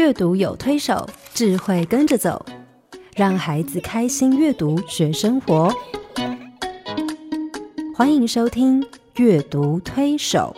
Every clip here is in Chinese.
阅读有推手，智慧跟着走，让孩子开心阅读学生活。欢迎收听《阅读推手》。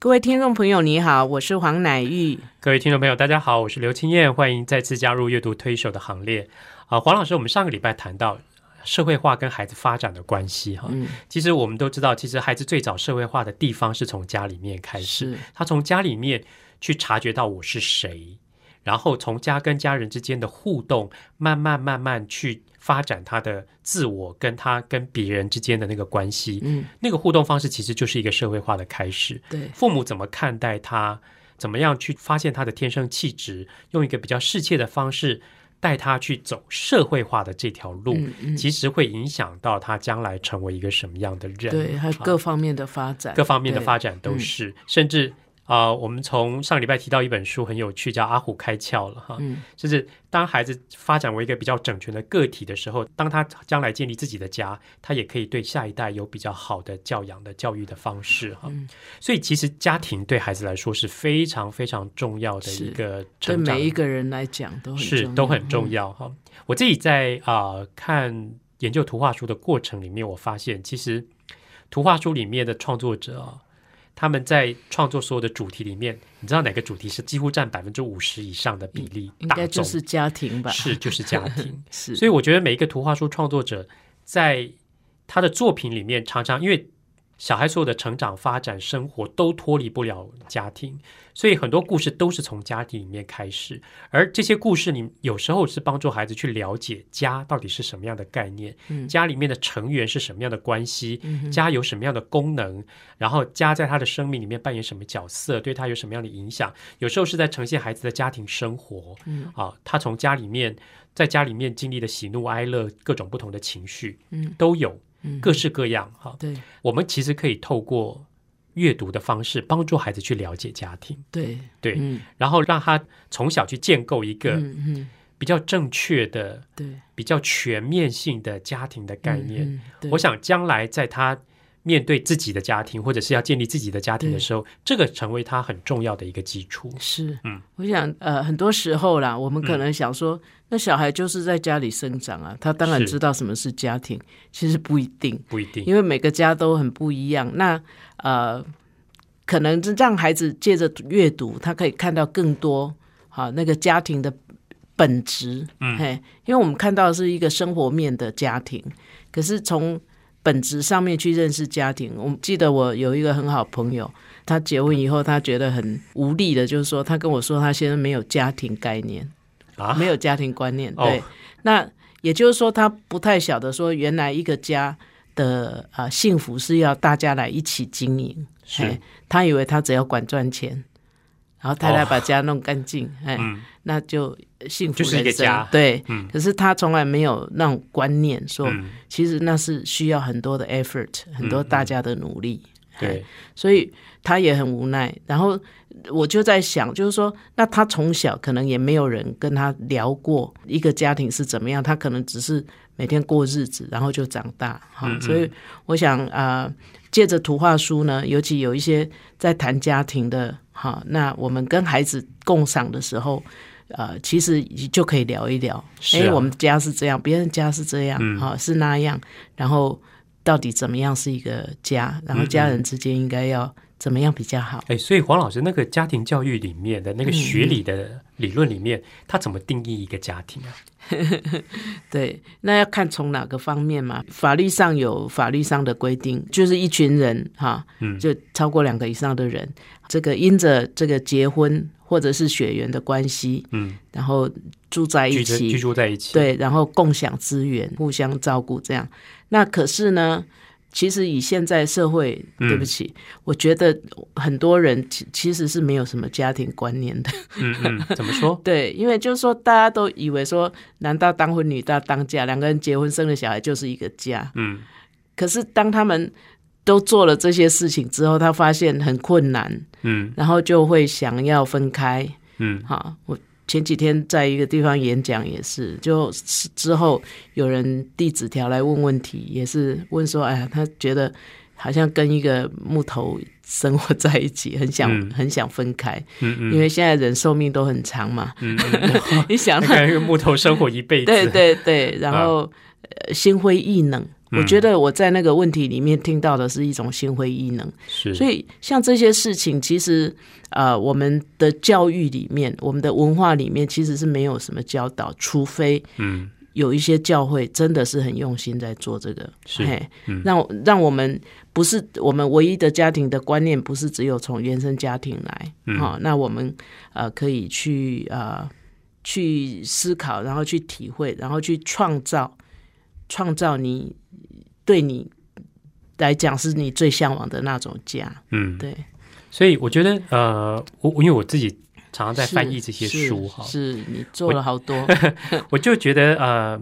各位听众朋友，你好，我是黄乃玉。各位听众朋友，大家好，我是刘青燕，欢迎再次加入阅读推手的行列。啊，黄老师，我们上个礼拜谈到社会化跟孩子发展的关系，哈，嗯，其实我们都知道，其实孩子最早社会化的地方是从家里面开始，他从家里面去察觉到我是谁，然后从家跟家人之间的互动，慢慢慢慢去发展他的自我跟他跟别人之间的那个关系，嗯，那个互动方式其实就是一个社会化的开始。对，父母怎么看待他，怎么样去发现他的天生气质，用一个比较适切的方式带他去走社会化的这条路，嗯嗯。其实会影响到他将来成为一个什么样的人。对，还有啊。各方面的发展，各方面的发展都是，甚至啊、我们从上个礼拜提到一本书很有趣，叫《阿虎开窍》了哈。嗯就是当孩子发展为一个比较整全的个体的时候，当他将来建立自己的家，他也可以对下一代有比较好的教养的教育的方式哈。嗯所以其实家庭对孩子来说是非常非常重要的一个对成长，对每一个人来讲都很是重要都很重嗯要哈。我自己在啊、看研究图画书的过程里面，我发现其实图画书里面的创作者啊，他们在创作所有的主题里面，你知道哪个主题是几乎占百分之五十以上的比例？应大众该就是家庭吧？是就是家庭。是，所以我觉得每一个图画书创作者在他的作品里面，常常因为小孩所有的成长、发展、生活都脱离不了家庭，所以很多故事都是从家庭里面开始。而这些故事，你有时候是帮助孩子去了解家到底是什么样的概念，嗯家里面的成员是什么样的关系，嗯家有什么样的功能，然后家在他的生命里面扮演什么角色，对他有什么样的影响。有时候是在呈现孩子的家庭生活，嗯啊，他从家里面在家里面经历的喜怒哀乐各种不同的情绪嗯都有，嗯各式各样哈。对。我们其实可以透过阅读的方式帮助孩子去了解家庭，对。对，嗯。然后让他从小去建构一个比较正确的、对。比较全面性的家庭的概念。我想将来在他面对自己的家庭，或者是要建立自己的家庭的对。时候，这个成为他很重要的一个基础。是，嗯，我想呃，很多时候啦，我们可能想说，那小孩就是在家里生长啊，他当然知道什么是家庭，其实不一定，不一定，因为每个家都很不一样。那呃，可能是让孩子借着阅读，他可以看到更多好、那个家庭的本质，嗯。嘿，因为我们看到的是一个生活面的家庭，可是从本质上面去认识家庭。我记得我有一个很好朋友，他结婚以后，他觉得很无力的，就是说，他跟我说，他现在没有家庭概念，啊，没有家庭观念。哦对，那也就是说，他不太晓得说，原来一个家的啊、呃幸福是要大家来一起经营。是他以为他只要管赚钱，然后太太哦把家弄干净，哎、嗯，那就幸福就是一个人生家对，嗯可是他从来没有那种观念，说、嗯，其实那是需要很多的 effort，很多大家的努力。对，所以他也很无奈。然后我就在想，就是说，那他从小可能也没有人跟他聊过一个家庭是怎么样，他可能只是每天过日子，然后就长大。哈、嗯嗯所以我想啊、呃借着图画书呢，尤其有一些在谈家庭的，哈，那我们跟孩子共赏的时候。呃，其实就可以聊一聊，哎、啊我们家是这样，别人家是这样，嗯哈、是那样，然后到底怎么样是一个家，然后嗯家人之间应该要怎么样比较好？哎，所以黄老师那个家庭教育里面的那个学理的理论里面，他怎么定义一个家庭啊？对，那要看从哪个方面嘛。法律上有法律上的规定，就是一群人哈，嗯就超过两个以上的人，这个因着这个结婚或者是血缘的关系，嗯，然后住在一起居，住在一起，，对，然后共享资源，互相照顾，这样。那可是呢？其实以现在社会，嗯对不起，我觉得很多人其其实是没有什么家庭观念的。嗯嗯，怎么说？对，因为就是说，大家都以为说，男大当婚，女大当嫁，两个人结婚生了小孩就是一个家。嗯可是当他们都做了这些事情之后，他发现很困难，嗯然后就会想要分开。嗯好，我前几天在一个地方演讲，也是，就之后有人递纸条来问问题，也是问说，哎呀，他觉得好像跟一个木头生活在一起，很想、嗯。很想分开，嗯嗯，因为现在人寿命都很长嘛。嗯。嗯 你想 那个木头生活一辈子，对对对，然后、呃心灰意冷。我觉得我在那个问题里面听到的是一种心灰意冷，是，所以像这些事情，其实呃，我们的教育里面，我们的文化里面其实是没有什么教导，除非嗯。有一些教会真的是很用心在做这个，是。嘿嗯。让让我们不是我们唯一的家庭的观念，不是只有从原生家庭来，嗯。好、那我们呃可以去呃去思考，然后去体会，然后去创造创造你对你来讲是你最向往的那种家，嗯，对，所以我觉得呃，我我因为我自己常常在翻译这些是书哈，是你做了好多，我就觉得呃。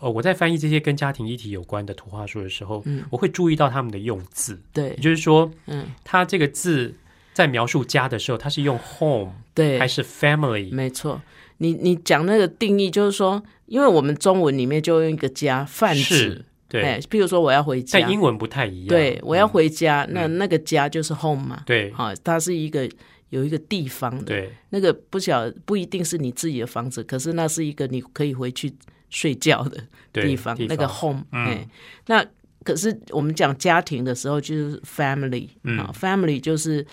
呃，我在翻译这些跟家庭议题有关的图画书的时候，嗯。我会注意到他们的用字，对。也，就是说，嗯，他这个字在描述家的时候，他是用 home 对，还是 family？没错，你你讲那个定义，就是说，因为我们中文里面就用一个家泛指是，对，哎，譬如说我要回家，在英文不太一样。对我要嗯。回家，那那个家就是 home 嘛，对。好，它是一个有一个地方的，对。那个不晓不一定是你自己的房子，可是那是一个你可以回去睡觉的对地方，那个 home，哎，那可是我们讲家庭的时候，就是 family 嗯。啊，family 就是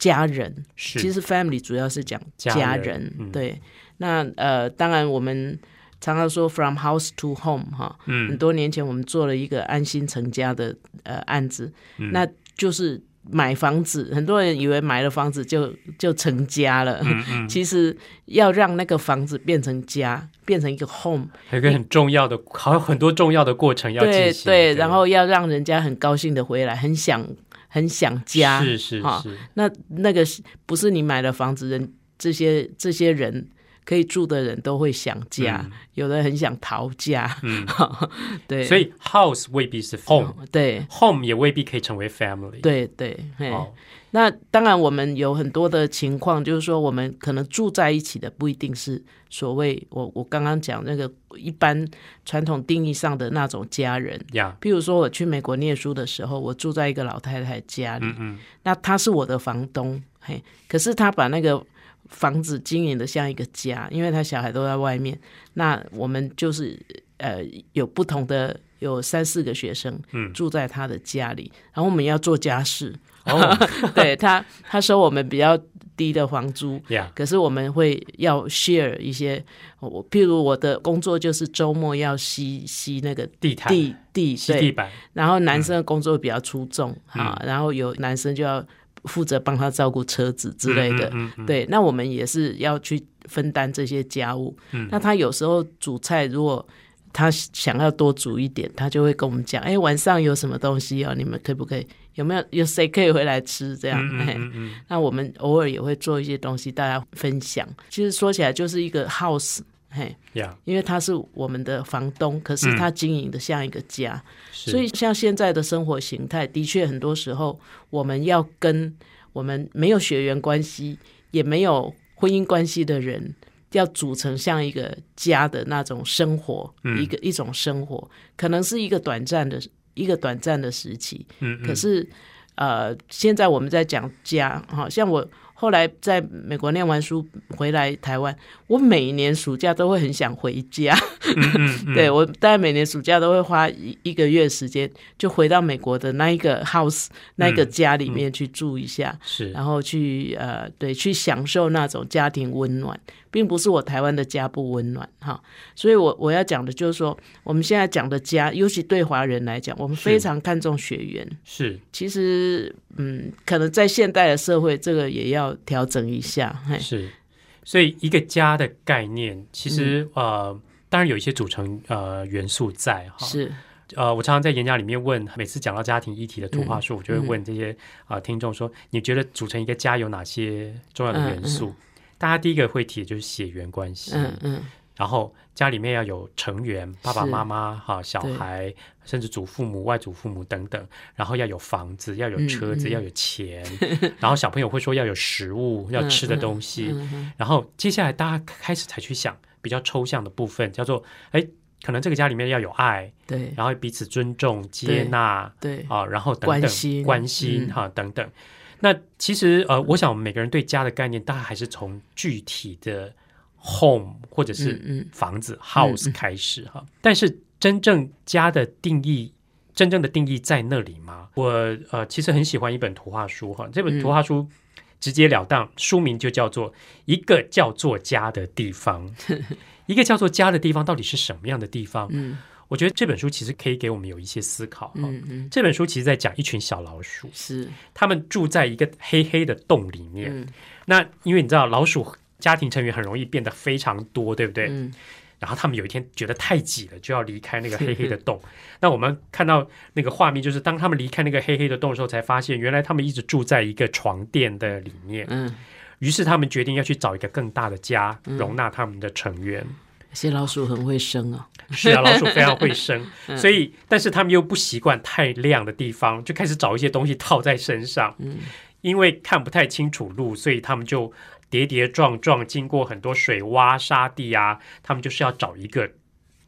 家人，是。其实 family 主要是讲家家人人，嗯。对。那呃，当然我们常常说 from house to home 哈，很嗯多年前我们做了一个安心成家的呃案子，嗯。那就是买房子，很多人以为买了房子就就成家了，嗯嗯，其实要让那个房子变成家，变成一个 home，还有一个很重要的，还有很多重要的过程要进行。对对，然后要让人家很高兴的回来，很想很想家，是是哈。是，那那个不是你买了房子人这些这些人可以住的人都会想家，有的很想逃家，嗯，对，所以 house 未必是 home，对，home 也未必可以成为 family。，对对，嘿。哦，那当然我们有很多的情况，就是说我们可能住在一起的不一定是所谓我我刚刚讲那个一般传统定义上的那种家人。呀，譬如说，我去美国念书的时候，我住在一个老太太家里，嗯嗯，那她是我的房东，嘿，可是她把那个房子经营的像一个家，因为他小孩都在外面，那我们就是呃有不同的有三四个学生，嗯。住在他的家里，然后我们要做家事，哦。对他他收我们比较低的房租。呀，可是我们会要 share 一些，我譬如我的工作就是周末要吸吸那个地毯、地地对吸地板，然后男生的工作比较出众哈、然后有男生就要负责帮他照顾车子之类的，嗯嗯嗯对，那我们也是要去分担这些家务。嗯那他有时候煮菜，如果他想要多煮一点，他就会跟我们讲，哎，晚上有什么东西哦，你们可不可以？有没有有谁可以回来吃？这样，那我们偶尔也会做一些东西，大家分享。其实说起来就是一个 house，嘿，呀，因为他是我们的房东，可是他经营的像一个家。是所以，像现在的生活形态，的确很多时候我们要跟我们没有血缘关系，也没有婚姻关系的人，要组成像一个家的那种生活，嗯一个一种生活，可能是一个短暂的一个短暂的时期。嗯嗯可是，呃，现在我们在讲家，好像我后来在美国念完书回来台湾，我每年暑假都会很想回家。嗯 对我大概每年暑假都会花一一个月时间，就回到美国的那一个 house 那一个家里面去住一下，是。然后去呃对去享受那种家庭温暖，并不是我台湾的家不温暖哈。所以我我要讲的就是说，我们现在讲的家，尤其对华人来讲，我们非常看重血缘。是其实，嗯，可能在现代的社会，这个也要调整一下。嘿，是，所以一个家的概念，其实、嗯呃，当然有一些组成呃元素在哈。是，呃，我常常在演讲里面问，每次讲到家庭议题的图画嗯书，我就会问这些啊、呃听众说，你觉得组成一个家有哪些重要的元素？大家第一个会提的就是血缘关系，嗯嗯，然后家里面要有成员，爸爸妈妈哈、小孩，甚至祖父母、外祖父母等等，然后要有房子，要有车子，嗯嗯。要有钱，然后小朋友会说要有食物，要吃的东西，然后接下来大家开始才去想比较抽象的部分，叫做哎。可能这个家里面要有爱，对。然后彼此尊重、接纳对。啊，然后等等关心关心嗯。哈、等等。那其实呃，我想每个人对家的概念，大概还是从具体的 home 或者是嗯嗯房子、house 开始哈。但是真正家的定义，真正的定义在那里吗？我呃，其实很喜欢一本图画书哈，这本图画书。直截了当，书名就叫做《一个叫做家的地方》。一个叫做家的地方到底是什么样的地方？嗯我觉得这本书其实可以给我们有一些思考哈。嗯嗯这本书其实在讲一群小老鼠，是他们住在一个黑黑的洞里面。嗯那因为你知道，老鼠家庭成员很容易变得非常多，对不对？嗯然后他们有一天觉得太挤了，就要离开那个黑黑的洞。那我们看到那个画面，就是当他们离开那个黑黑的洞的时候，才发现原来他们一直住在一个床垫的里面。嗯，于是他们决定要去找一个更大的家，容纳他们的成员。这些老鼠很会生啊，是啊，老鼠非常会生，所以但是他们又不习惯太亮的地方，就开始找一些东西套在身上。嗯。因为看不太清楚路，所以他们就跌跌撞撞，经过很多水洼、沙地啊，他们就是要找一个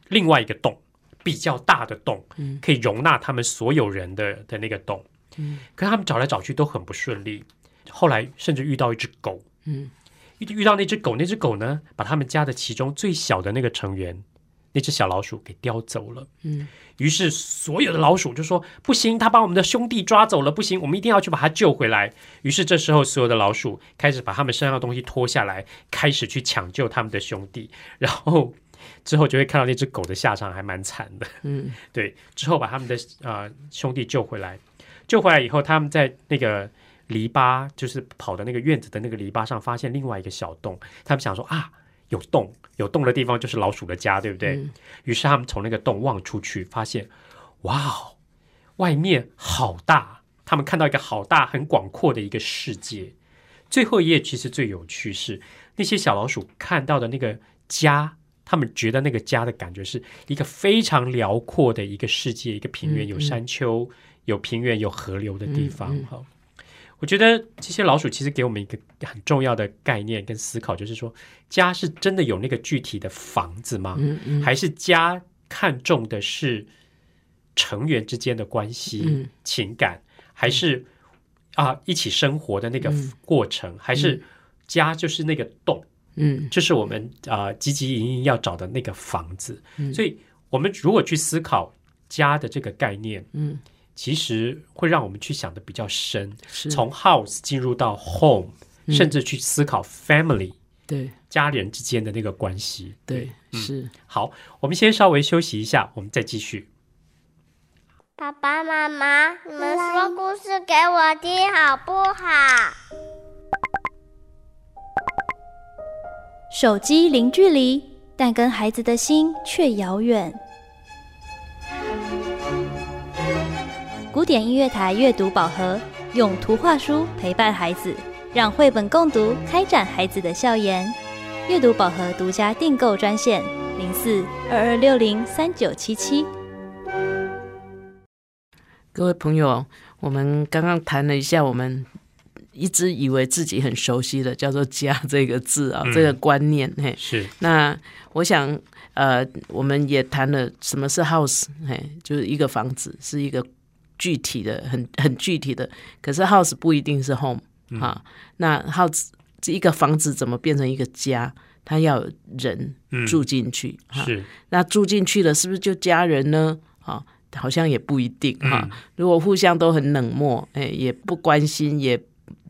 另外一个洞，比较大的洞，嗯。可以容纳他们所有人的的那个洞。嗯。可是他们找来找去都很不顺利，后来甚至遇到一只狗，嗯遇遇到那只狗，那只狗呢，把他们家的其中最小的那个成员，那只小老鼠给叼走了。嗯于是所有的老鼠就说：“不行，他把我们的兄弟抓走了，不行，我们一定要去把他救回来。”于是这时候，所有的老鼠开始把他们身上的东西脱下来，开始去抢救他们的兄弟。然后 之后就会看到那只狗的下场还蛮惨的。嗯 对，之后把他们的呃兄弟救回来，救回来以后，他们在那个篱笆，就是跑的那个院子的那个篱笆上，发现另外一个小洞。他们想说啊，有洞，有洞的地方就是老鼠的家，对不对？嗯于是他们从那个洞望出去，发现哇哦，外面好大。他们看到一个好大、很广阔的一个世界。最后一页其实最有趣是那些小老鼠看到的那个家，他们觉得那个家的感觉是一个非常辽阔的一个世界，一个平原嗯有山丘、有平原、有河流的地方嗯嗯哈。我觉得这些老鼠其实给我们一个很重要的概念跟思考，就是说，家是真的有那个具体的房子吗？嗯嗯。还是家看重的是成员之间的关系、嗯。情感，还是啊、一起生活的那个嗯。过程，还是家就是那个洞，嗯。就是我们啊、汲汲营营要找的那个房子。嗯。所以，我们如果去思考家的这个概念，嗯其实会让我们去想的比较深，是从 house 进入到 home，、嗯甚至去思考 family 对家人之间的那个关系。对嗯是好，我们先稍微休息一下，我们再继续。爸爸妈妈，你们说故事给我听好不好？手机零距离，但跟孩子的心却遥远。典音乐台阅读宝盒，用图画书陪伴孩子，让绘本共读开展孩子的笑颜。阅读宝盒独家订购专线：零四二二六零三九七七。各位朋友，我们刚刚谈了一下，我们一直以为自己很熟悉的叫做“家”这个字啊，嗯这个观念。嘿，是，那我想，呃，我们也谈了什么是 house，嘿，就是一个房子，是一个具体的、很很具体的。可是 house 不一定是 home 啊。那 house 这一个房子怎么变成一个家？他要有人嗯住进去哈、是，那住进去了，是不是就家人呢？啊，好像也不一定哈、嗯如果互相都很冷漠，哎，也不关心，也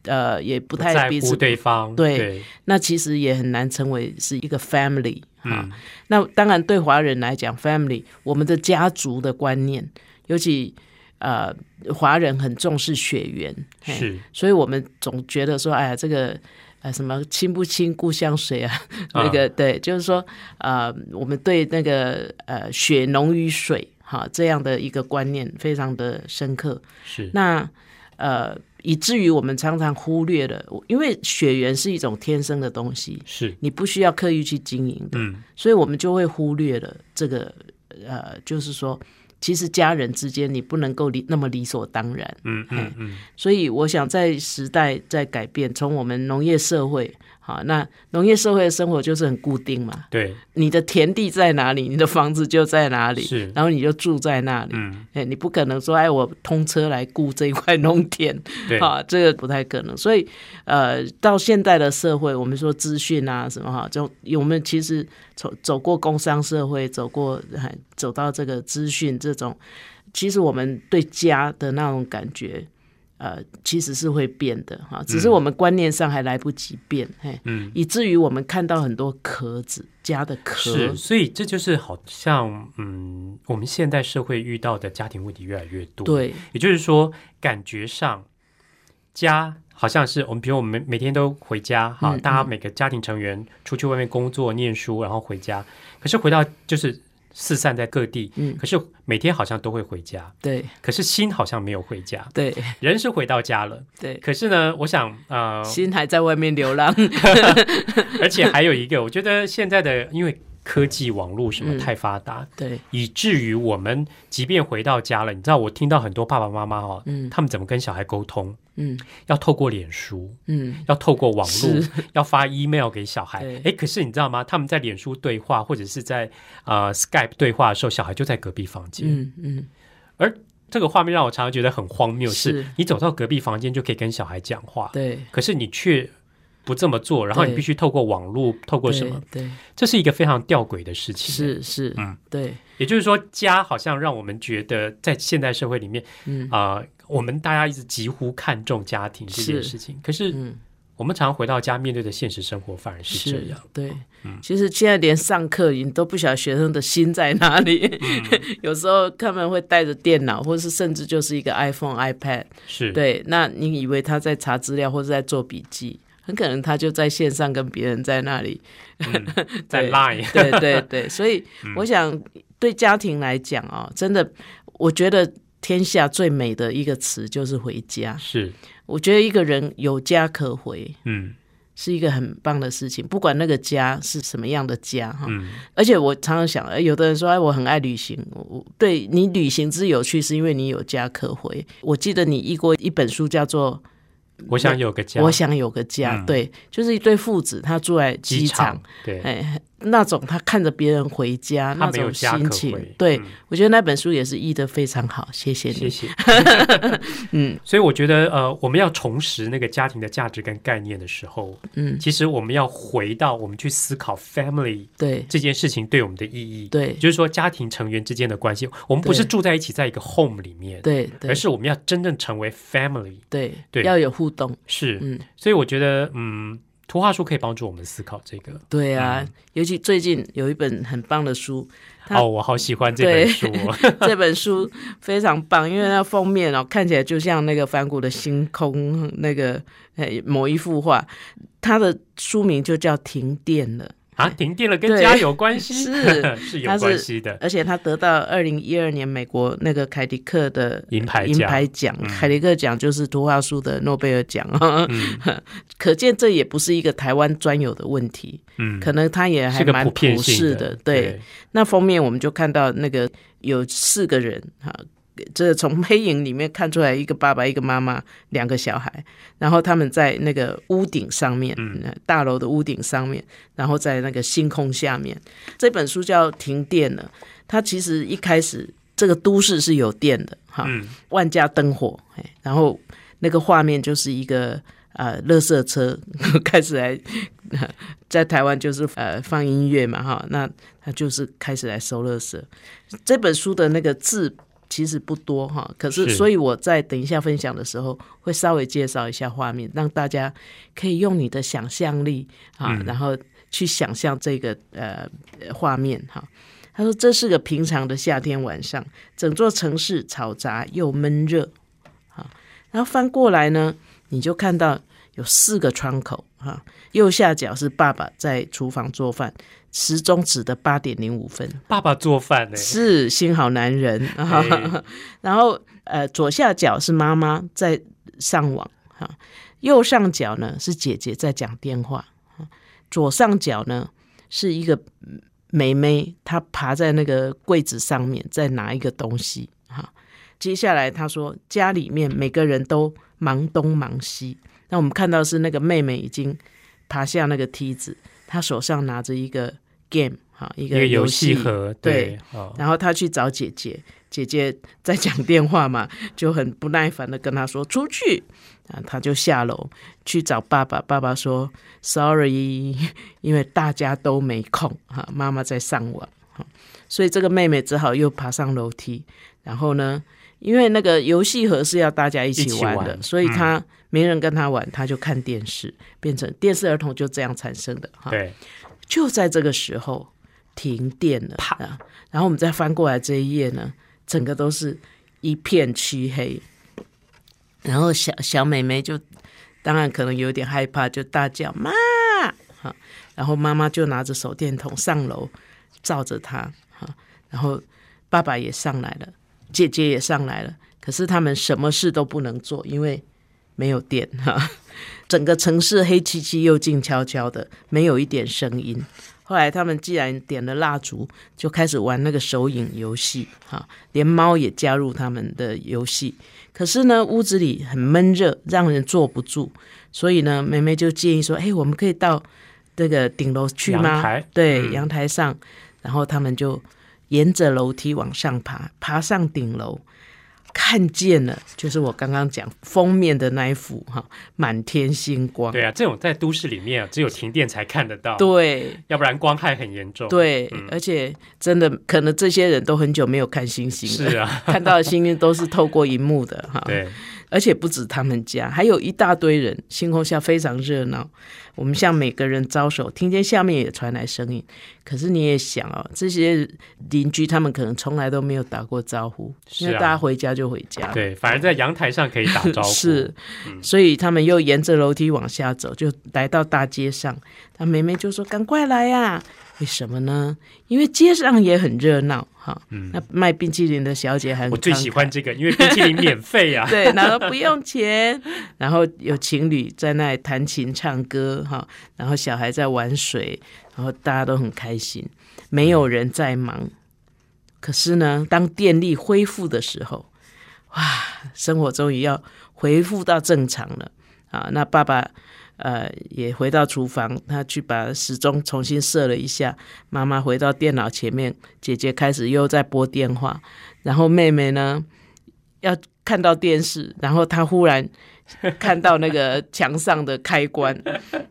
呃也不不在乎太彼此，对方，对对，那其实也很难成为是一个 family 啊、嗯那当然，对华人来讲，family 我们的家族的观念，尤其呃华人很重视血缘，是，所以我们总觉得说，哎呀，这个呃什么亲不亲故乡水啊，那个对，就是说呃，我们对那个呃血浓于水哈这样的一个观念非常的深刻。是，那呃，以至于我们常常忽略了，因为血缘是一种天生的东西，是，你不需要刻意去经营的，嗯，所以我们就会忽略了这个呃，就是说。其实家人之间，你不能够理那么理所当然。嗯嗯嗯，所以我想，在时代在改变，从我们农业社会好，那农业社会的生活就是很固定嘛，对，你的田地在哪里，你的房子就在哪里，是然后你就住在那里。嗯，哎，你不可能说，哎，我通车来雇这一块农田，对，啊，这个不太可能。所以，呃，到现在的社会，我们说资讯啊什么哈，就我们其实走走过工商社会，走过走到这个资讯这种，其实我们对家的那种感觉。呃，其实是会变的哈，只是我们观念上还来不及变，嘿，嗯，以至于我们看到很多壳子家的壳，是，所以这就是好像，嗯，我们现代社会遇到的家庭问题越来越多，，对。也就是说，感觉上家好像是我们，比如我们每天都回家，哈，嗯。大家每个家庭成员出去外面工作、念书，然后回家，可是回到就是四散在各地，嗯。可是每天好像都会回家，对。可是心好像没有回家，对。人是回到家了，对，可是呢，我想，呃，心还在外面流浪，而且还有一个，我觉得现在的因为科技网络什么嗯。太发达，对，以至于我们即便回到家了，你知道，我听到很多爸爸妈妈哦，嗯。他们怎么跟小孩沟通？嗯。要透过脸书，嗯，要透过网络，要发 email 给小孩。对。哎，可是你知道吗？他们在脸书对话或者是在呃 Skype 对话的时候，小孩就在隔壁房间。嗯嗯，而这个画面让我常常觉得很荒谬，是是。你走到隔壁房间就可以跟小孩讲话，对，可是你却不这么做，然后你必须透过网络，透过什么？对？对，这是一个非常吊诡的事情。是是，嗯对，也就是说，家好像让我们觉得，在现代社会里面，嗯啊、我们大家一直几乎看重家庭这件是事情。可是，嗯。我们常常回到家，面对的现实生活反而是这样。对，嗯其实现在连上课你都不晓得学生的心在哪里。嗯 有时候他们会带着电脑，或是甚至就是一个 iPhone、iPad。是，对，那你以为他在查资料或者在做笔记，很可能他就在线上跟别人在那里。嗯 在对 Line，对对对，所以我想对家庭来讲哦，真的，我觉得天下最美的一个词就是回家。是，我觉得一个人有家可回，嗯是一个很棒的事情，不管那个家是什么样的家哈。嗯，而且我常常想，哎有的人说，哎，我很爱旅行，我我对你旅行之有趣，是因为你有家可回。我记得你译过一本书，叫做我想有个家，我想有个家，嗯。对，就是一对父子，他住在机场，，对，哎，那种他看着别人回家他没有那种心情，对、嗯。我觉得那本书也是译的非常好，谢谢你。谢谢。嗯。所以我觉得，呃，我们要重拾那个家庭的价值跟概念的时候，嗯，其实我们要回到我们去思考 family 对。这件事情对我们的意义。对。就是说家庭成员之间的关系，我们不是住在一起在一个 home 里面，对对。而是我们要真正成为 family。对对。要有互动，是，嗯，所以我觉得，嗯，图画书可以帮助我们思考这个。对啊，尤其最近有一本很棒的书，哦，我好喜欢这本书哦。这本书非常棒，因为那封面哦看起来就像那个梵谷的星空那个诶某一幅画，它的书名就叫《停电了》。啊，停电了跟家有关系，是是有关系的。而且他得到二零一二年美国那个凯迪克的银银牌银牌奖，嗯。凯迪克奖就是图画书的诺贝尔奖。啊。嗯。可见这也不是一个台湾专有的问题，嗯，可能他也还蛮普世的，对，，那封面我们就看到那个有四个人哈。这从黑影里面看出来，一个爸爸，一个妈妈，两个小孩，然后他们在那个屋顶上面，大楼的屋顶上面，然后在那个星空下面。这本书叫《停电了》，它其实一开始这个都市是有电的，哈，嗯万家灯火，然后那个画面就是一个呃，垃圾车 开始来，在台湾就是呃放音乐嘛，哈，那他就是开始来收垃圾。这本书的那个字其实不多哈，可是是所以我在等一下分享的时候会稍微介绍一下画面，让大家可以用你的想象力啊，嗯然后去想象这个呃画面哈。他说：“这是个平常的夏天晚上，整座城市嘈杂又闷热。啊，然后翻过来呢，你就看到有四个窗口哈、右下角是爸爸在厨房做饭，时钟指的八点零五分，爸爸做饭呢，是新好男人。哎。然后呃，左下角是妈妈在上网哈、右上角呢是姐姐在讲电话，啊左上角呢是一个妹妹，她爬在那个柜子上面在拿一个东西哈、接下来她说家里面每个人都忙东忙西，那我们看到是那个妹妹已经爬下那个梯子，他手上拿着一个 game 哈，一个游戏戏盒，对对，哦。然后他去找姐姐，姐姐在讲电话嘛，就很不耐烦的跟他说出去，啊，他就下楼去找爸爸，爸爸说 sorry，因为大家都没空哈，妈妈在上网哈，所以这个妹妹只好又爬上楼梯，然后呢，因为那个游戏盒是要大家一起玩的，玩。所以他没人跟他玩，他就看电视，变成电视儿童就这样产生的哈。对，就在这个时候停电了，啊！然后我们再翻过来这一页呢，整个都是一片漆黑。然后小小美眉就当然可能有点害怕，就大叫妈！哈，然后妈妈就拿着手电筒上楼照着她哈，然后爸爸也上来了，姐姐也上来了，可是他们什么事都不能做，因为没有电 哈。整个城市黑漆漆又静悄悄的，没有一点声音。后来他们既然点了蜡烛，就开始玩那个手影游戏，哈，连猫也加入他们的游戏。可是呢，屋子里很闷热，让人坐不住，所以呢，妹妹就建议说：“哎，我们可以到这个顶楼去吗？”阳对，嗯阳台上，然后他们就沿着楼梯往上爬，爬上顶楼。看见了，就是我刚刚讲封面的那一幅哈，满天星光。对啊，这种在都市里面啊，只有停电才看得到，，对要不然光害很严重。，对，嗯而且真的可能这些人都很久没有看星星了，是啊，看到的星星都是透过荧幕的哈。对，而且不止他们家，还有一大堆人，星空下非常热闹。我们向每个人招手，听见下面也传来声音。可是你也想哦，这些邻居他们可能从来都没有打过招呼，因为大家回家就回家了。对，反而在阳台上可以打招呼。是嗯，所以他们又沿着楼梯往下走，就来到大街上。他妹妹就说：“赶快来呀、为什么呢？因为街上也很热闹哈。嗯那卖冰淇淋的小姐还很我最喜欢这个，因为冰淇淋免费啊。对，然后不用钱，然后有情侣在那里弹琴唱歌哈，然后小孩在玩水，然后大家都很开心，没有人在忙。可是呢，当电力恢复的时候，哇，生活终于要恢复到正常了啊！那爸爸呃也回到厨房，他去把时钟重新设了一下。妈妈回到电脑前面，姐姐开始又在拨电话，然后妹妹呢要看到电视，然后她忽然看到那个墙上的开关，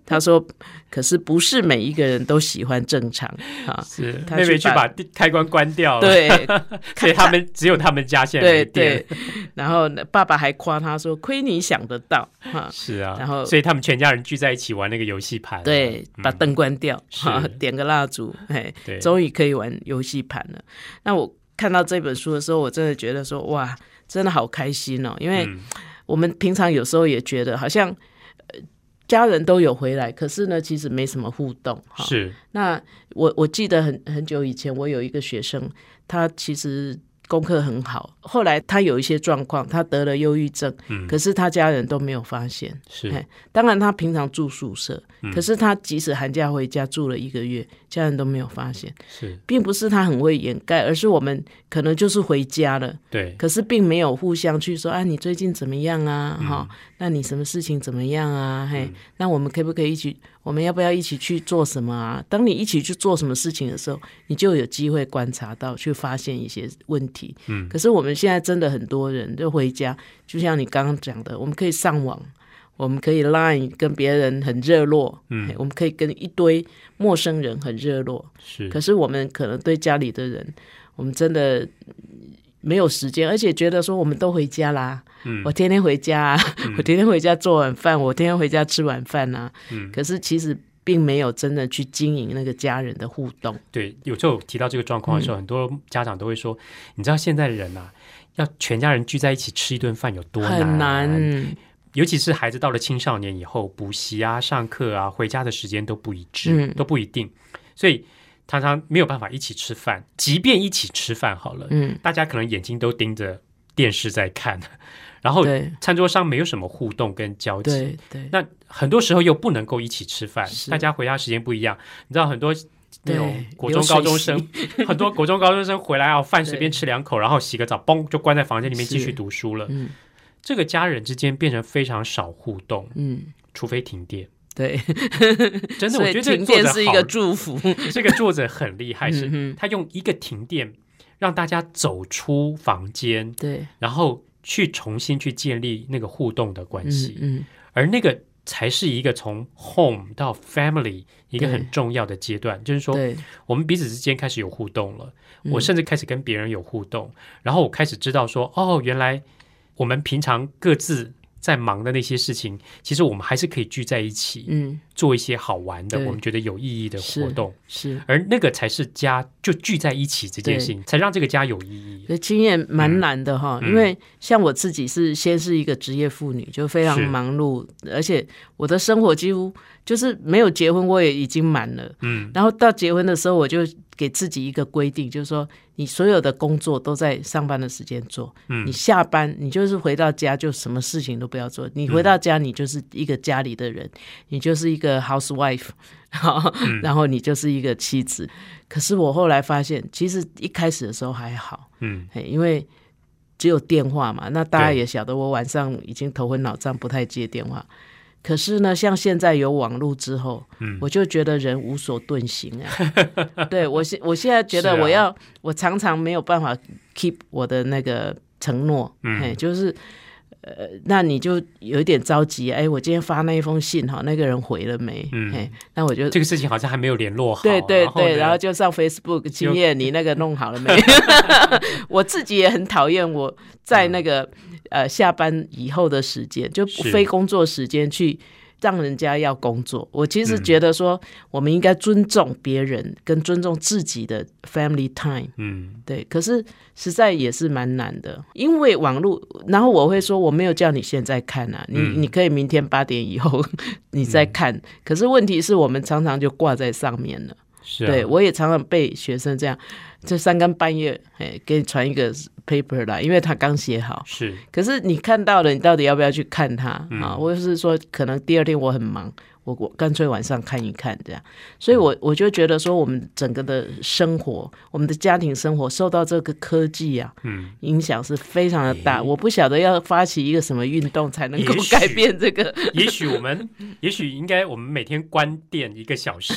她说：“可是不是每一个人都喜欢正常 啊。是妹妹去把开关关掉”了，，对，所以他们只有他们家现在没对然后呢爸爸还夸他说：“亏你想得到哈。”是啊，然后所以他们全家人聚在一起玩那个游戏盘，对，把嗯灯关掉，哈，点个蜡烛，嘿，对，终于可以玩游戏盘了。那我看到这本书的时候，我真的觉得说，哇，真的好开心哦！因为嗯我们平常有时候也觉得好像。呃家人都有回来，可是呢，其实没什么互动哈。是那我我记得很很久以前，我有一个学生，他其实功课很好，后来他有一些状况，他得了忧郁症，嗯可是他家人都没有发现。是嘿当然，他平常住宿舍，嗯可是他即使寒假回家住了一个月，家人都没有发现，是，并不是他很会掩盖，而是我们可能就是回家了，对，可是并没有互相去说啊，你最近怎么样啊？嗯哈、那你什么事情怎么样啊？嘿，那我们可不可以一起？我们要不要一起去做什么啊？当你一起去做什么事情的时候，你就有机会观察到，去发现一些问题。嗯可是我们现在真的很多人就回家，就像你刚刚讲的，我们可以上网，我们可以 Line 跟别人很热络，嗯我们可以跟一堆陌生人很热络。是，可是我们可能对家里的人，我们真的嗯没有时间，而且觉得说我们都回家啦，嗯。我天天回家、啊，我天天回家做晚饭，我天天回家吃晚饭呐、嗯。可是其实并没有真的去经营那个家人的互动。对，有时候提到这个状况的嗯时候，很多家长都会说，你知道现在的人啊，要全家人聚在一起吃一顿饭有多很难，尤其是孩子到了青少年以后，补习啊、上课啊、回家的时间都不一致，嗯。都不一定，所以常常没有办法一起吃饭。即便一起吃饭好了，嗯，大家可能眼睛都盯着电视在看，然后餐桌上没有什么互动跟交集对。对，那很多时候又不能够一起吃饭，大家回家时间不一样。你知道很多那种对国中高中生，很多国中高中生回来啊，饭对随便吃两口，然后洗个澡，嘣就关在房间里面继是续读书了。嗯这个家人之间变成非常少互动，嗯，除非停电。对，真的，我觉得这停个作者好电是一个祝福。这个作者很厉害，是他用一个停电让大家走出房间，对，然后去重新去建立那个互动的关系，嗯而那个才是一个从 home 到 family 一个很重要的阶段，就是嗯，说，我们彼此之间开始有互动了，嗯。我甚至开始跟别人有互动，然后我开始知道说，哦，原来我们平常各自在忙的那些事情，其实我们还是可以聚在一起，嗯做一些好玩的，我们觉得有意义的活动。是。而那个才是家就聚在一起这件事情，才让这个家有意义。这经验蛮难的哈，嗯因为像我自己是先是一个职业妇女，就非常忙碌，而且我的生活几乎就是没有结婚，我也已经满了。嗯，然后到结婚的时候，我就给自己一个规定，就是说你所有的工作都在上班的时间做，嗯。你下班你就是回到家就什么事情都不要做，你回嗯到家你就是一个家里的人，你就是一个 housewife，嗯。然后你就是一个妻子。可是我后来发现，其实一开始的时候还好，嗯，因为只有电话嘛，那大家也晓得我晚上已经头昏脑胀，不太接电话。可是呢，像现在有网络之后，嗯我就觉得人无所遁形啊。对我现我现在觉得我要，我常常没有办法 keep 我的那个承诺，嗯，就是。呃，那你就有一点着急，哎，我今天发那一封信哈，那个人回了没？嗯嘿，那我就这个事情好像还没有联络好。对对对，呢然后就上 Facebook，经验你那个弄好了没？我自己也很讨厌我在那个、呃下班以后的时间，就非工作时间去让人家要工作。我其实嗯觉得说，我们应该尊重别人，跟尊重自己的 family time。嗯对，可是实在也是蛮难的，因为网络。然后我会说，我没有叫你现在看啊，你、嗯你可以明天八点以后 你再看。可是问题是我们常常就挂在上面了。是啊，对我也常常被学生这样，这三更半夜，哎，给你传一个 paper 来，因为他刚写好。是可是你看到了，你到底要不要去看他嗯啊？或者是说，可能第二天我很忙，我我干脆晚上看一看这样。所以嗯我我就觉得说，我们整个的生活，我们的家庭生活受到这个科技啊嗯，影响是非常的大。诶我不晓得要发起一个什么运动才能够改变这个。也许我们，也许应该我们每天关电一个小时，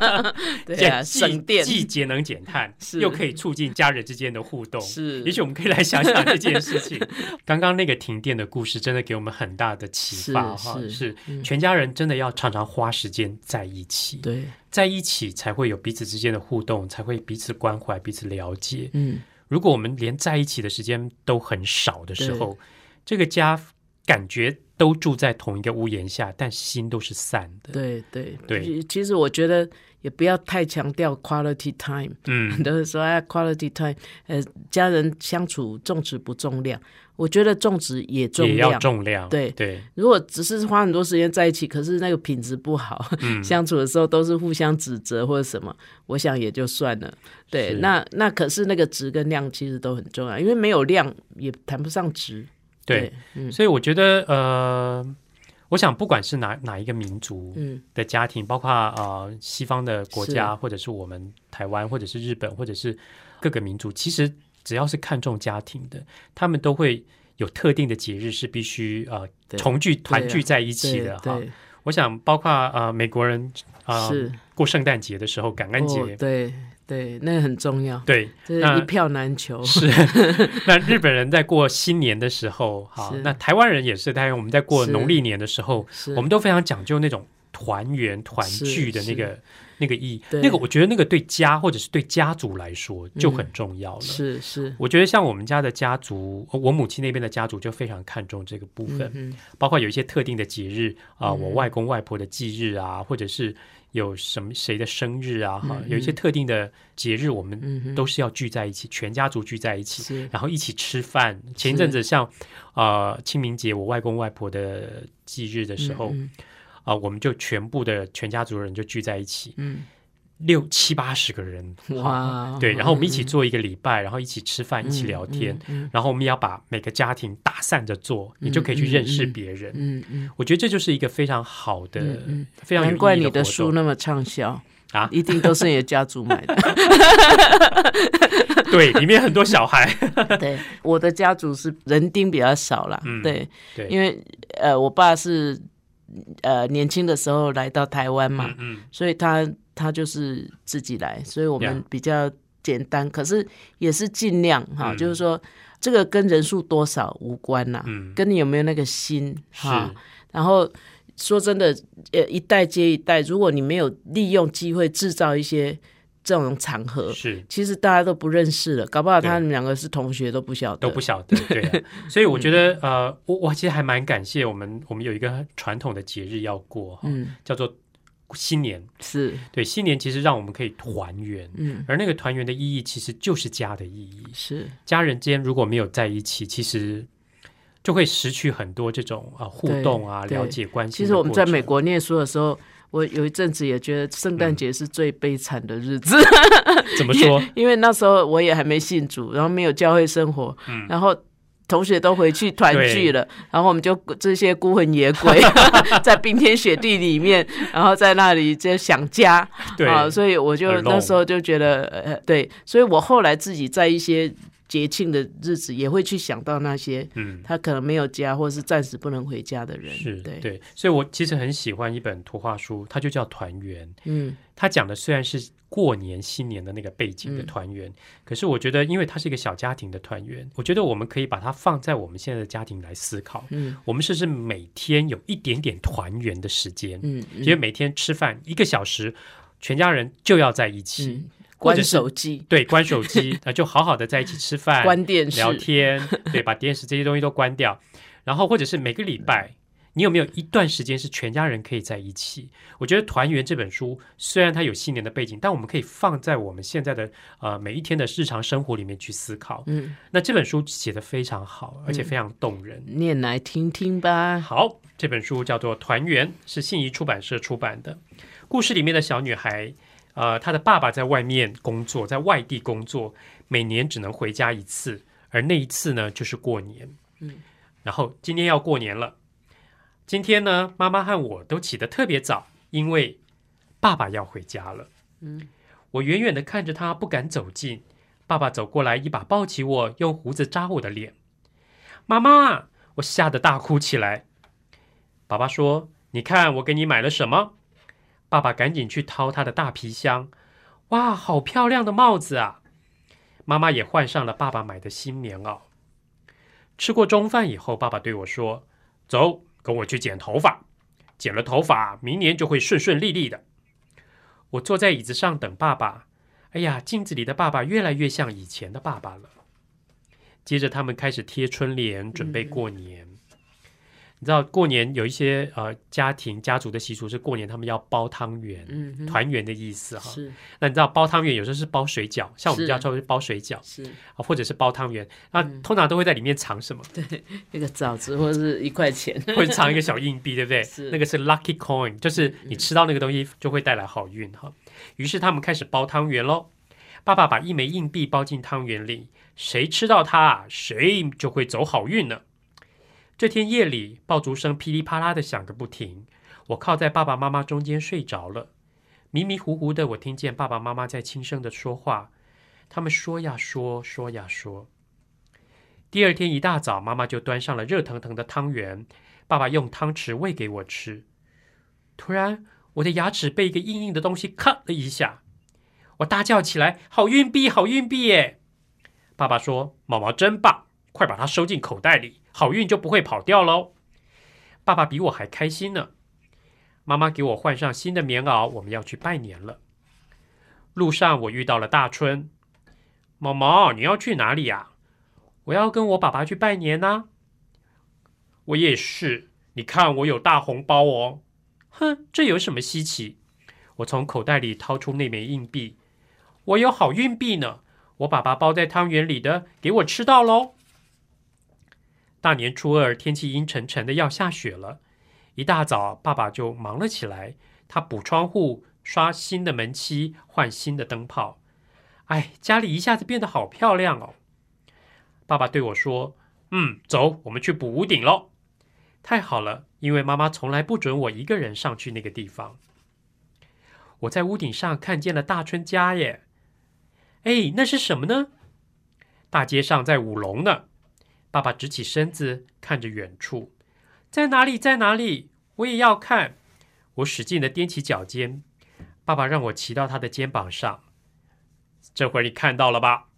对啊，既省电既节能减碳，是又可以促进家人之间的互动。是，也许我们可以来想想这件事情。刚刚那个停电的故事，真的给我们很大的启发哈。是全家人真的要常常花时间在一起，对，在一起才会有彼此之间的互动，才会彼此关怀、彼此了解。嗯。如果我们连在一起的时间都很少的时候，这个家感觉都住在同一个屋檐下，但心都是散的。对对对其其实我觉得也不要太强调 quality time，嗯很，多人说哎 quality time，呃，家人相处重质不重量，我觉得重质也重也要量。重量。对对，如果只是花很多时间在一起，可是那个品质不好，嗯 相处的时候都是互相指责或者什么，我想也就算了。对，那那可是那个质跟量其实都很重要，因为没有量也谈不上质。对，嗯。所以我觉得呃。我想，不管是哪哪一个民族嗯。的家庭，包括呃西方的国家，或者是我们台湾，或者是日本，或者是各个民族，其实只要是看重家庭的，他们都会有特定的节日是必须呃重聚团聚在一起的哈。我想，包括呃美国人啊、呃过圣诞节的时候，感恩节，哦对对，那个很重要，对，是一票难求。是。那日本人在过新年的时候，哈，那台湾人也是，当然我们在过是农历年的时候，我们都非常讲究那种团圆团聚的那个那个意义。那个我觉得那个对家或者是对家族来说就很重要了。是是我觉得像我们家的家族，我母亲那边的家族就非常看重这个部分，嗯包括有一些特定的节日啊、嗯我外公外婆的忌日啊，或者是有什么谁的生日啊，哈、嗯有一些特定的节日，我们都是要聚在一起，全家族聚在一起，然后一起吃饭。前一阵子像呃清明节，我外公外婆的忌日的时候，啊、嗯我们就全部的全家族人就聚在一起，嗯六七八十个人，嗯哇，对，然后我们一起做一个礼拜，然后一起吃饭，一起聊天，嗯然后我们也要把每个家庭打散着做，你就可以去认识别人。嗯嗯，我觉得这就是一个非常好的、非常有难怪你的书那么畅销。啊？一定都是你的家族买的。对，里面很多小孩，对，我的家族是人丁比较少啦，嗯对，对，因为呃，我爸是呃年轻的时候来到台湾嘛，嗯嗯，所以他他就是自己来，所以我们比较简单，可是也是尽量哈，嗯。就是说这个跟人数多少无关呐、嗯跟你有没有那个心哈。然后说真的，呃，一代接一代，如果你没有利用机会制造一些这种场合，是其实大家都不认识了，搞不好他们两个是同学都不晓得，都不晓得，对、啊，所以我觉得嗯。呃，我我其实还蛮感谢我们，我们有一个传统的节日要过，哈，嗯，叫做新年。是，对，新年其实让我们可以团圆，嗯，而那个团圆的意义其实就是家的意义。是，家人间如果没有在一起，其实就会失去很多这种啊、互对动啊、对了解关系。其实我们在美，国念书的时候，我有一阵子也觉得圣诞节是最悲惨的日子，怎么说？因为那时候我也还没信主，然后没有教会生活，嗯然后。同学都回去团聚了，然后我们就这些孤魂野鬼 在冰天雪地里面，然后在那里就想家对，啊，所以我就那时候就觉得，呃，对，所以我后来自己在一些节庆的日子也会去想到那些嗯，他可能没有家或是暂时不能回家的人，是对，对，所以我其实很喜欢一本图画书，它就叫《团圆》。嗯。它讲的虽然是过年新年的那个背景的嗯团圆，可是我觉得，因为它是一个小家庭的团圆，我觉得我们可以把它放在我们现在的家庭来思考。嗯我们是不是每天有一点点团圆的时间？嗯，因为每天吃饭一个小时，全家人就要在一起，嗯，关手机，对，关手机，那就好好的在一起吃饭、关电视，聊天，对，把电视这些东西都关掉，然后或者是每个礼拜。你有没有一段时间是全家人可以在一起？我觉得《团圆》这本书虽然它有新年的背景，但我们可以放在我们现在的呃每一天的日常生活里面去思考。嗯，那这本书写的非常好，而且非常动人。念来听听吧。好，这本书叫做《团圆》，是信宜出版社出版的。故事里面的小女孩，呃，她的爸爸在外面工作，在外地工作，每年只能回家一次，而那一次呢，就是过年。嗯，然后今天要过年了，今天呢，妈妈和我都起得特别早，因为爸爸要回家了。嗯，我远远的看着他，不敢走近。爸爸走过来，一把抱起我，用胡子扎我的脸。妈妈，我吓得大哭起来。爸爸说：“你看我给你买了什么？”爸爸赶紧去掏他的大皮箱，哇，好漂亮的帽子啊！妈妈也换上了爸爸买的新棉袄。吃过中饭以后，爸爸对我说：“走，跟我去剪头发。剪了头发，明年就会顺顺利利的。”我坐在椅子上等爸爸。哎呀，镜子里的爸爸越来越像以前的爸爸了。接着，他们开始贴春联，准备过年。你知道，过年有一些呃家庭家族的习俗是过年他们要包汤圆，团圆的意思哈。是那你知道包汤圆有时候是包水饺，像我们是家就会包水饺是啊，或者是包汤圆。那通常都会在里面藏什么？对 一个枣子或者是一块钱，会藏一个小硬币，对不对？是那个是 lucky coin，就是你吃到那个东西就会带来好运哈。于是他们开始包汤圆喽。爸爸把一枚硬币包进汤圆里，谁吃到它啊，谁就会走好运呢。这天夜里，爆竹声噼里啪啦的响个不停。我靠在爸爸妈妈中间睡着了，迷迷糊糊的，我听见爸爸妈妈在轻声的说话。他们说呀说，说呀说。第二天一大早，妈妈就端上了热腾腾的汤圆，爸爸用汤匙喂给我吃。突然，我的牙齿被一个硬硬的东西咔了一下，我大叫起来：“好运币，好运币！”耶！爸爸说：“毛毛真棒，快把它收进口袋里，好运就不会跑掉喽。”爸爸比我还开心呢。妈妈给我换上新的棉袄，我们要去拜年了。路上我遇到了大春，毛毛，你要去哪里呀、我要跟我爸爸去拜年呢、我也是，你看我有大红包哦。哼，这有什么稀奇？我从口袋里掏出那枚硬币，我有好运币呢。我爸爸包在汤圆里的，给我吃到喽。大年初二，天气阴沉沉的，要下雪了。一大早，爸爸就忙了起来，他补窗户、刷新的门漆、换新的灯泡。哎，家里一下子变得好漂亮哦。爸爸对我说：“嗯，走，我们去补屋顶喽。”太好了，因为妈妈从来不准我一个人上去那个地方。我在屋顶上看见了大春家耶！哎，那是什么呢？大街上在舞龙呢。爸爸直起身子看着远处，在哪里？在哪里？我也要看。我使劲的踮起脚尖，爸爸让我骑到他的肩膀上。这会儿你看到了吧？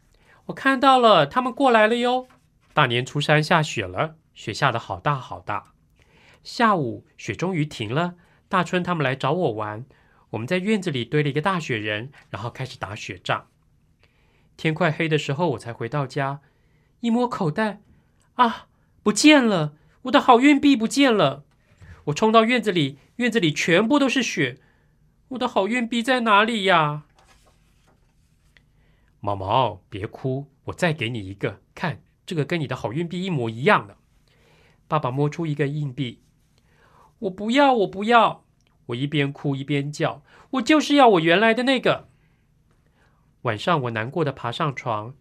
我看到了，他们过来了哟。大年初三下雪了，雪下的好大好大。下午雪终于停了，大春他们来找我玩。我们在院子里堆了一个大雪人，然后开始打雪仗。天快黑的时候，我才回到家，一摸口袋，啊，不见了！我的好运币不见了！我冲到院子里，院子里全部都是雪。我的好运币在哪里呀？毛毛，别哭，我再给你一个，看这个跟你的好运币一模一样的。爸爸摸出一个硬币，我不要，我不要！我一边哭一边叫，我就是要我原来的那个。晚上我难过的爬上床，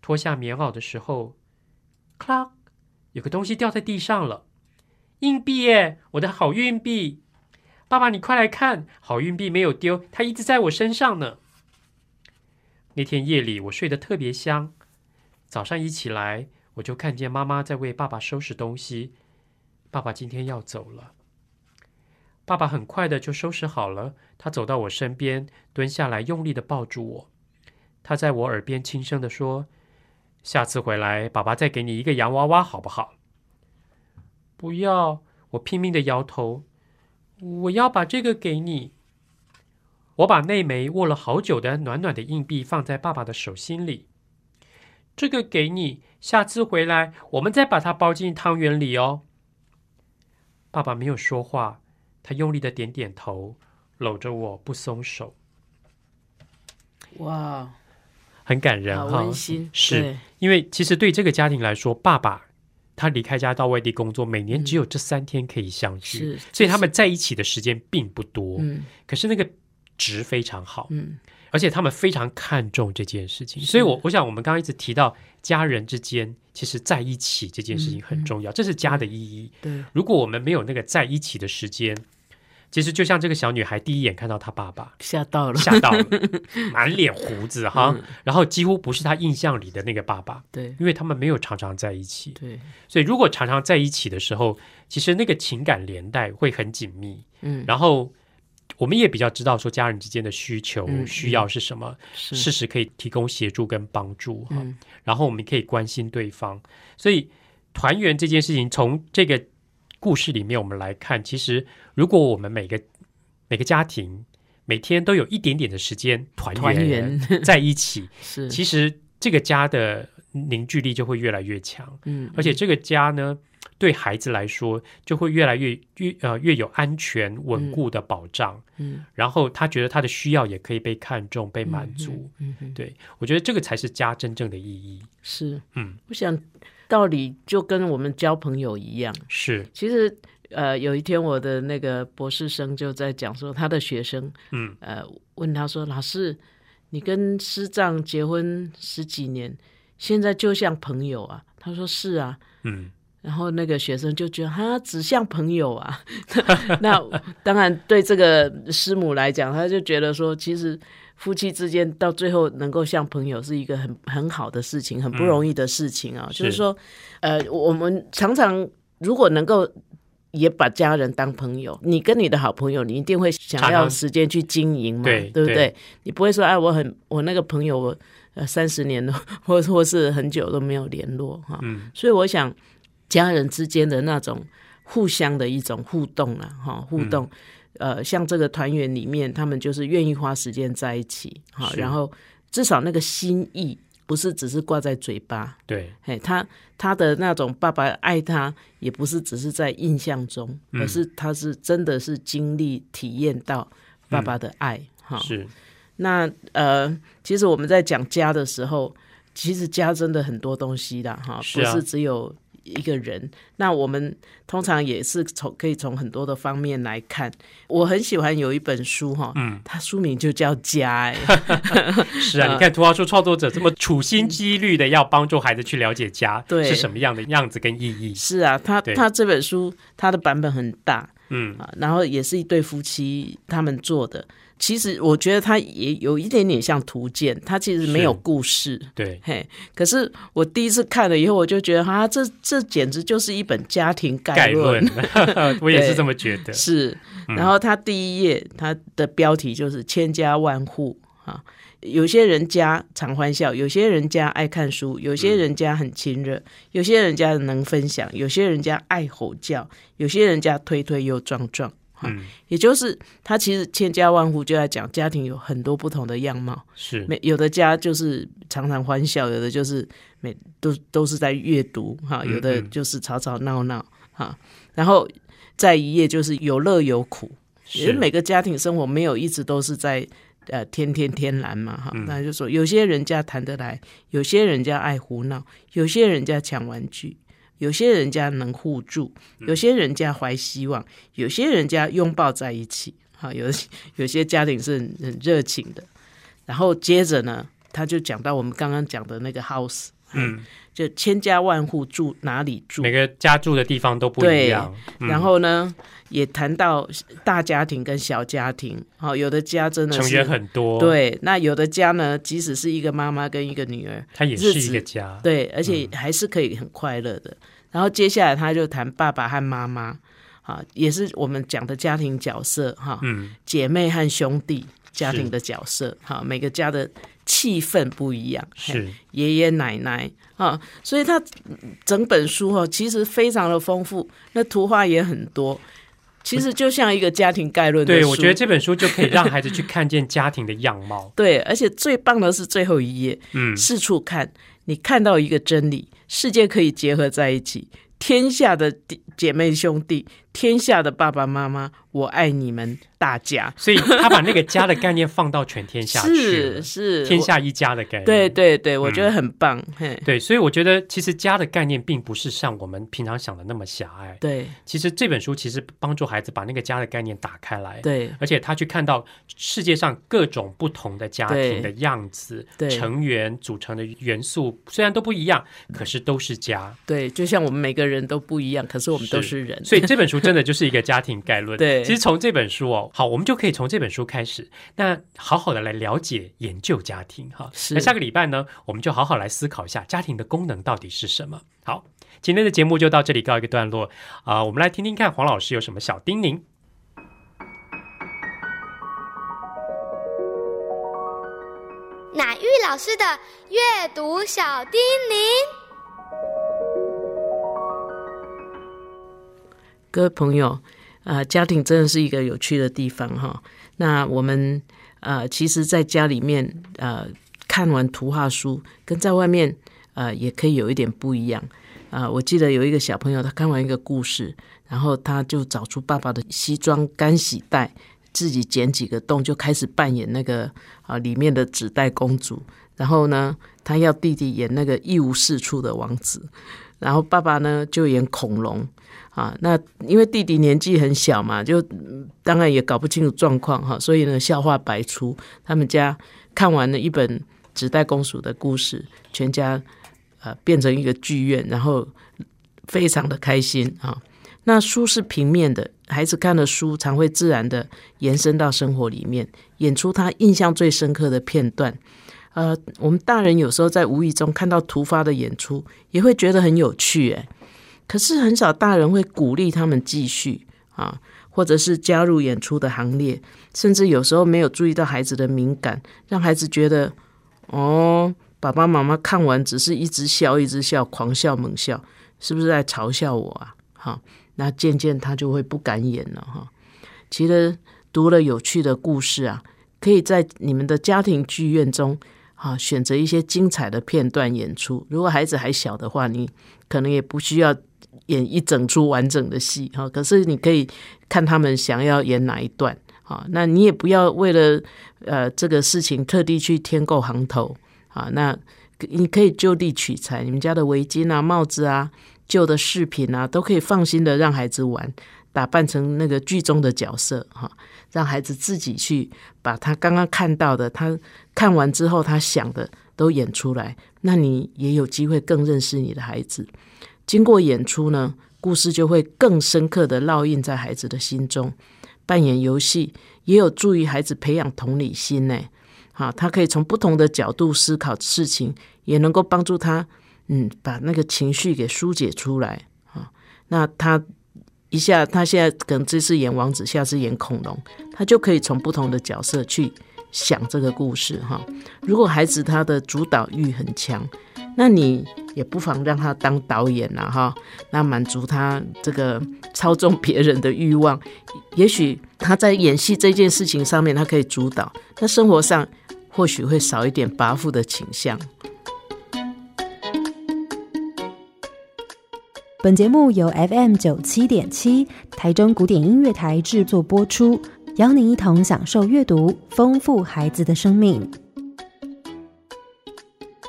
脱下棉袄的时候，咔，有个东西掉在地上了。硬币耶，我的好运币！爸爸，你快来看，好运币没有丢，它一直在我身上呢。那天夜里我睡得特别香，早上一起来，我就看见妈妈在为爸爸收拾东西。爸爸今天要走了。爸爸很快的就收拾好了，他走到我身边，蹲下来，用力的抱住我。他在我耳边轻声的说：“下次回来，爸爸再给你一个洋娃娃，好不好？”不要！我拼命的摇头。我要把这个给你。我把那枚握了好久的暖暖的硬币放在爸爸的手心里。这个给你，下次回来我们再把它包进汤圆里哦。爸爸没有说话，他用力的点点头，搂着我不松手。哇，很感人好哈，温馨，是因为其实对这个家庭来说，爸爸他离开家到外地工作，每年只有这三天可以相聚，是，所以他们在一起的时间并不多。嗯可是那个值非常好，嗯而且他们非常看重这件事情。所以我我想，我们刚刚一直提到家人之间其实在一起这件事情很重要，这是家的意义。对，如果我们没有那个在一起的时间，其实就像这个小女孩第一眼看到她爸爸，吓到了，吓到了，满脸胡子哈，嗯。然后几乎不是她印象里的那个爸爸，对。因为他们没有常常在一起。对，所以如果常常在一起的时候，其实那个情感连带会很紧密。嗯，然后我们也比较知道说家人之间的需求、嗯需要是什么，是。适时可以提供协助跟帮助哈。嗯。然后我们可以关心对方，所以团圆这件事情，从这个故事里面我们来看，其实如果我们每个每个家庭每天都有一点点的时间团团圆。在一起，是，其实这个家的凝聚力就会越来越强。嗯，而且这个家呢，对孩子来说就会越来越越呃越有安全稳固的保障，嗯然后他觉得他的需要也可以被看重、被满足。嗯嗯，对我觉得这个才是家真正的意义。是，嗯，我想道理就跟我们交朋友一样，是，其实。呃，有一天我的那个博士生就在讲说，他的学生嗯呃问他说：“老师，你跟师丈结婚十几年，现在就像朋友啊？”他说：“是啊。”嗯然后那个学生就觉得他只像朋友啊，那当然对这个师母来讲，他就觉得说，其实夫妻之间到最后能够像朋友是一个很很好的事情，很不容易的事情啊。是就是说，呃，我们常常如果能够。也把家人当朋友，你跟你的好朋友，你一定会想要时间去经营嘛，对不对？你不会说，哎，我很我那个朋友，我呃三十年了，或或是很久都没有联络哈。嗯所以我想，家人之间的那种互相的一种互动啊，哈，互动，呃，像这个团圆里面，他们就是愿意花时间在一起，好，然后至少那个心意不是只是挂在嘴巴，对，嘿，他他的那种爸爸爱他，也不是只是在印象中，嗯。而是他是真的是经历体验到爸爸的爱，哈、是。那呃，其实我们在讲家的时候，其实家真的很多东西的，哈，不是只有一个人。那我们通常也是从可以从很多的方面来看。我很喜欢有一本书哈，嗯，它书名就叫《家》哎，是啊，你看图画书创作者这么处心积虑的要帮助孩子去了解家对是什么样的样子跟意义。是啊，他他这本书它的版本很大，嗯啊，然后也是一对夫妻他们做的。其实我觉得它也有一点点像图鉴，它其实没有故事。对，嘿，可是我第一次看了以后，我就觉得啊，这这简直就是一本家庭概概论论。我也是对这么觉得。是，嗯然后它第一页它的标题就是“千家万户”啊，有些人家常欢笑，有些人家爱看书，有些人家很亲热，有些人家能分享，有些人家爱吼叫，有些人家推推又撞撞。哈。嗯，也就是他其实千家万户就在讲家庭有很多不同的样貌，是。每有的家就是常常欢笑，有的就是每都都是在阅读哈，嗯有的就是吵吵闹闹哈，然后在一页就是有乐有苦，也是是每个家庭生活没有一直都是在呃天天天蓝嘛哈，嗯。那就说有些人家谈得来，有些人家爱胡闹，有些人家抢玩具。有些人家能互助，有些人家怀希望，有些人家拥抱在一起。好，有 有些家庭是很很热情的。然后接着呢，他就讲到我们刚刚讲的那个 house，嗯，就千家万户住哪里住，每个家住的地方都不一样。嗯。然后呢，也谈到大家庭跟小家庭，好、有的家真的是成员很多，，对，那有的家呢，即使是一个妈妈跟一个女儿，她也是一个家。对，而且还是可以很快乐的。然后接下来他就谈爸爸和妈妈，啊，也是我们讲的家庭角色哈，嗯，姐妹和兄弟家庭的角色哈，每个家的气氛不一样，是。爷爷奶奶啊，所以他整本书哈其实非常的丰富，那图画也很多。其实就像一个家庭概论的对，我觉得这本书就可以让孩子去看见家庭的样貌。对，而且最棒的是最后一页，嗯，四处看，你看到一个真理：世界可以结合在一起，天下的弟姐妹兄弟，天下的爸爸妈妈，我爱你们大家。所以他把那个家的概念放到全天下去是了，是，天下一家的概念。对对对，我觉得很棒。嘿，对，所以我觉得其实家的概念并不是像我们平常想的那么狭隘。对其实这本书其实帮助孩子把那个家的概念打开来，对而且他去看到世界上各种不同的家庭的样子、对成员组成的元素，虽然都不一样，可是都是家。对，就像我们每个人都不一样，可是我们都是人。所以这本书真的就是一个家庭概论。对其实从这本书哦，好，我们就可以从这本书开始，那好好的来了解研究家庭哈。是那下个礼拜呢，我们就好好来思考一下家庭的功能到底是什么。好，今天的节目就到这里告一个段落啊、我们来听听看黄老师有什么小叮咛。乃玉老师的阅读小叮咛。各位朋友，呃，家庭真的是一个有趣的地方哈。那我们呃，其实在家里面呃，看完图画书，跟在外面呃，也可以有一点不一样。啊、我记得有一个小朋友，他看完一个故事，然后他就找出爸爸的西装干洗袋，自己剪几个洞，就开始扮演那个啊、里面的纸袋公主。然后呢，他要弟弟演那个一无是处的王子，然后爸爸呢就演恐龙。啊，那因为弟弟年纪很小嘛，就当然也搞不清楚状况哈，所以呢笑话百出。他们家看完了一本纸袋公主的故事，全家呃变成一个剧院，然后非常的开心啊。那书是平面的，孩子看了书常会自然的延伸到生活里面，演出他印象最深刻的片段。呃，我们大人有时候在无意中看到突发的演出，也会觉得很有趣，诶。可是很少大人会鼓励他们继续啊，或者是加入演出的行列，甚至有时候没有注意到孩子的敏感，让孩子觉得哦，爸爸妈妈看完只是一直笑，一直笑，狂笑猛笑，是不是在嘲笑我啊？哈，那渐渐他就会不敢演了哈。其实读了有趣的故事啊，可以在你们的家庭剧院中。啊，选择一些精彩的片段演出。如果孩子还小的话，你可能也不需要演一整出完整的戏哈。可是你可以看他们想要演哪一段啊，那你也不要为了呃这个事情特地去添购行头啊。那你可以就地取材，你们家的围巾啊、帽子啊、旧的饰品啊，都可以放心的让孩子玩，打扮成那个剧中的角色哈。让孩子自己去把他刚刚看到的，他看完之后他想的都演出来，那你也有机会更认识你的孩子。经过演出呢，故事就会更深刻的烙印在孩子的心中。扮演游戏也有助于孩子培养同理心呢。好，他可以从不同的角度思考事情，也能够帮助他，嗯，把那个情绪给疏解出来。啊，那他一下，他现在可能这次演王子，下次演恐龙，他就可以从不同的角色去想这个故事。哈，如果孩子他的主导欲很强。那你也不妨让他当导演了哈，那满足他这个操纵别人的欲望。也许他在演戏这件事情上面，他可以主导；那生活上或许会少一点跋扈的倾向。本节目由 FM 九七点七台中古典音乐台制作播出，邀您一同享受阅读，丰富孩子的生命。